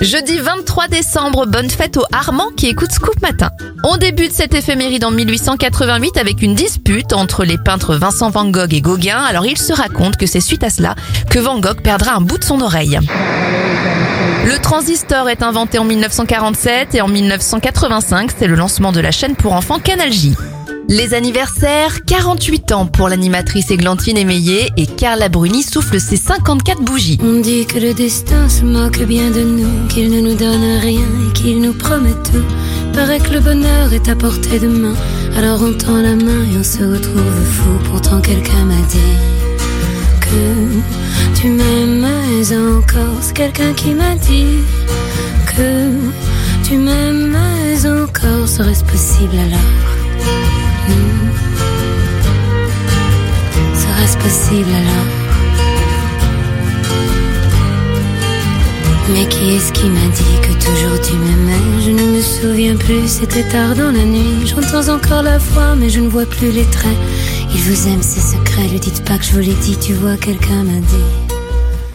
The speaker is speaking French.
Jeudi 23 décembre, bonne fête aux Armand qui écoute Scoop Matin. On débute cette éphéméride en 1888 avec une dispute entre les peintres Vincent Van Gogh et Gauguin. Alors il se raconte que c'est suite à cela que Van Gogh perdra un bout de son oreille. Le transistor est inventé en 1947 et en 1985, c'est le lancement de la chaîne pour enfants Canal J. Les anniversaires, 48 ans pour l'animatrice Églantine Émeillé et Carla Bruni souffle ses 54 bougies. On dit que le destin se moque bien de nous, qu'il ne nous donne rien et qu'il nous promet tout. Paraît que le bonheur est à portée de main, alors on tend la main et on se retrouve fou. Pourtant quelqu'un m'a dit que tu m'aimes encore. C'est quelqu'un qui m'a dit que tu m'aimes encore. Serait-ce possible alors? Serait-ce possible alors Mais qui est-ce qui m'a dit que toujours tu m'aimais Je ne me souviens plus, c'était tard dans la nuit. J'entends encore la voix, mais je ne vois plus les traits. Il vous aime, ses secrets, ne dites pas que je vous l'ai dit, tu vois, quelqu'un m'a dit.